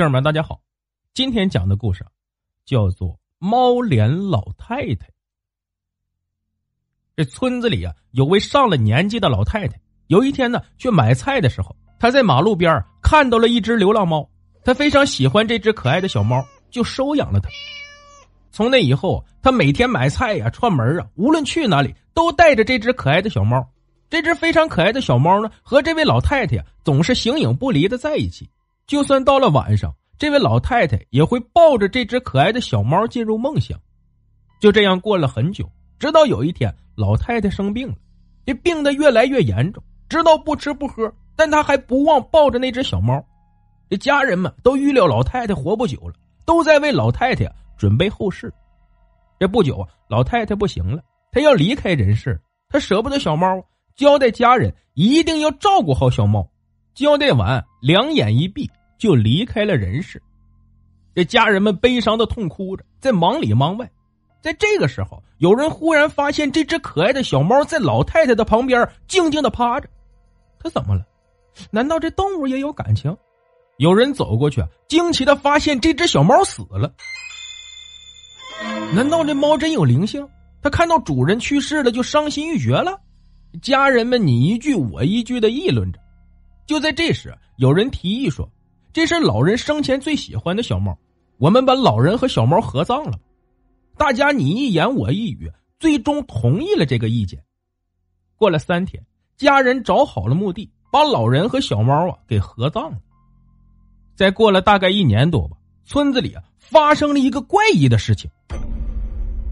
听友们，大家好，今天讲的故事叫做《猫脸老太太》。这村子里啊，有位上了年纪的老太太。有一天呢，去买菜的时候，她在马路边看到了一只流浪猫，她非常喜欢这只可爱的小猫，就收养了它。从那以后，她每天买菜呀、串门啊，无论去哪里都带着这只可爱的小猫。这只非常可爱的小猫呢，和这位老太太呀，总是形影不离的在一起。就算到了晚上，这位老太太也会抱着这只可爱的小猫进入梦乡。就这样过了很久，直到有一天，老太太生病了，这病得越来越严重，直到不吃不喝，但她还不忘抱着那只小猫。这家人们都预料老太太活不久了，都在为老太太准备后事。这不久啊，老太太不行了，她要离开人世，她舍不得小猫，交代家人一定要照顾好小猫。交代完，两眼一闭。就离开了人世，这家人们悲伤的痛哭着，在忙里忙外。在这个时候，有人忽然发现这只可爱的小猫在老太太的旁边静静的趴着。它怎么了？难道这动物也有感情？有人走过去，惊奇的发现这只小猫死了。难道这猫真有灵性？它看到主人去世了就伤心欲绝了？家人们你一句我一句的议论着。就在这时，有人提议说。这是老人生前最喜欢的小猫，我们把老人和小猫合葬了。大家你一言我一语，最终同意了这个意见。过了三天，家人找好了墓地，把老人和小猫啊给合葬了。再过了大概一年多吧，村子里啊发生了一个怪异的事情。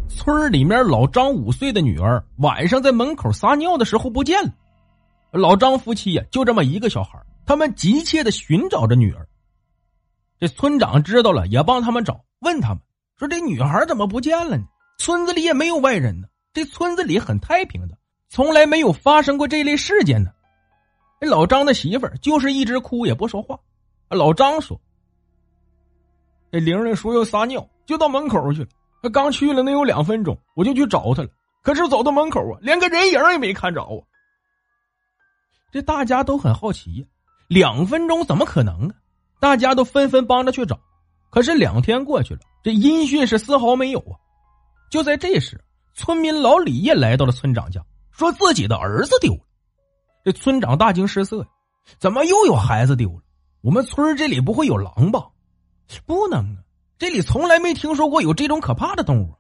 村里面老张五岁的女儿晚上在门口撒尿的时候不见了。老张夫妻呀就这么一个小孩。他们急切的寻找着女儿。这村长知道了，也帮他们找，问他们说：“这女孩怎么不见了呢？村子里也没有外人呢，这村子里很太平的，从来没有发生过这类事件呢。”这老张的媳妇儿就是一直哭也不说话。老张说：“这玲玲说要撒尿，就到门口去了。他刚去了能有两分钟，我就去找她了。可是走到门口啊，连个人影也没看着啊。”这大家都很好奇呀。两分钟怎么可能啊？大家都纷纷帮着去找，可是两天过去了，这音讯是丝毫没有啊！就在这时，村民老李也来到了村长家，说自己的儿子丢了。这村长大惊失色呀，怎么又有孩子丢了？我们村这里不会有狼吧？不能啊，这里从来没听说过有这种可怕的动物。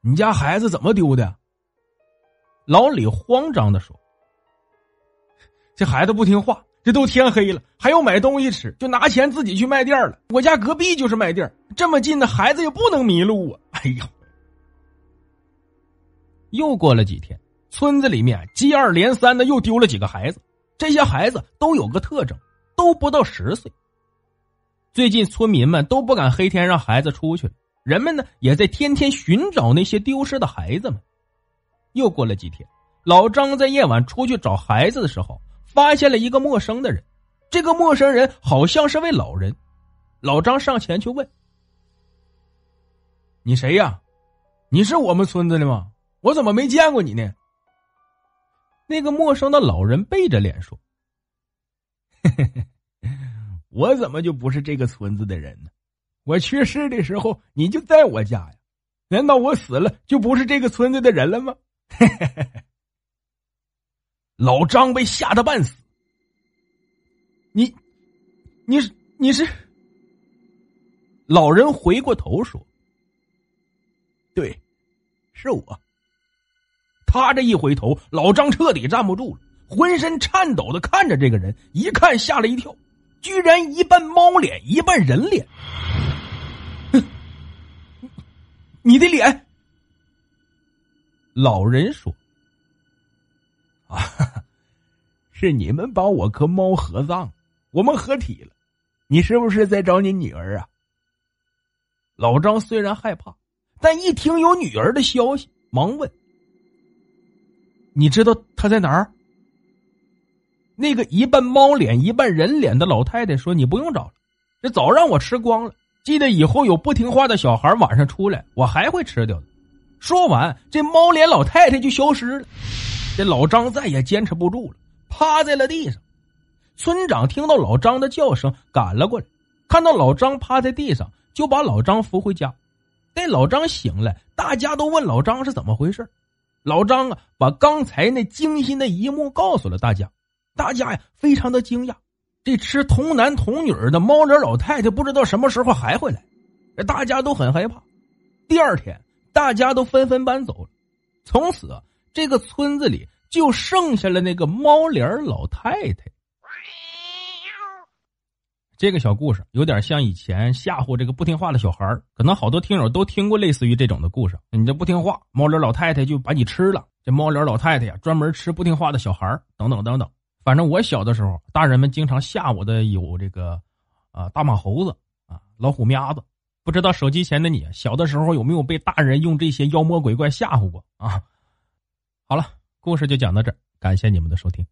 你家孩子怎么丢的？老李慌张的说。这孩子不听话，这都天黑了，还要买东西吃，就拿钱自己去卖店了。我家隔壁就是卖店，这么近的孩子也不能迷路啊！哎呀，又过了几天，村子里面接二连三的又丢了几个孩子，这些孩子都有个特征，都不到十岁。最近村民们都不敢黑天让孩子出去了，人们呢也在天天寻找那些丢失的孩子们。又过了几天，老张在夜晚出去找孩子的时候。发现了一个陌生的人，这个陌生人好像是位老人。老张上前去问：“你谁呀？你是我们村子的吗？我怎么没见过你呢？”那个陌生的老人背着脸说：“ 我怎么就不是这个村子的人呢？我去世的时候你就在我家呀？难道我死了就不是这个村子的人了吗？” 老张被吓得半死。你，你是你是？老人回过头说：“对，是我。”他这一回头，老张彻底站不住了，浑身颤抖的看着这个人，一看吓了一跳，居然一半猫脸，一半人脸。哼，你的脸。老人说。啊，是你们把我和猫合葬，我们合体了。你是不是在找你女儿啊？老张虽然害怕，但一听有女儿的消息，忙问：“你知道她在哪儿？”那个一半猫脸一半人脸的老太太说：“你不用找了，这早让我吃光了。记得以后有不听话的小孩晚上出来，我还会吃掉的。”说完，这猫脸老太太就消失了。这老张再也坚持不住了，趴在了地上。村长听到老张的叫声，赶了过来，看到老张趴在地上，就把老张扶回家。待老张醒来，大家都问老张是怎么回事。老张啊，把刚才那惊心的一幕告诉了大家。大家呀，非常的惊讶，这吃童男童女的猫脸老太太不知道什么时候还会来。大家都很害怕。第二天。大家都纷纷搬走了，从此这个村子里就剩下了那个猫脸老太太。这个小故事有点像以前吓唬这个不听话的小孩可能好多听友都听过类似于这种的故事。你这不听话，猫脸老太太就把你吃了。这猫脸老太太呀，专门吃不听话的小孩等等等等。反正我小的时候，大人们经常吓我的有这个啊大马猴子啊老虎喵子。不知道手机前的你，小的时候有没有被大人用这些妖魔鬼怪吓唬过啊？好了，故事就讲到这儿，感谢你们的收听。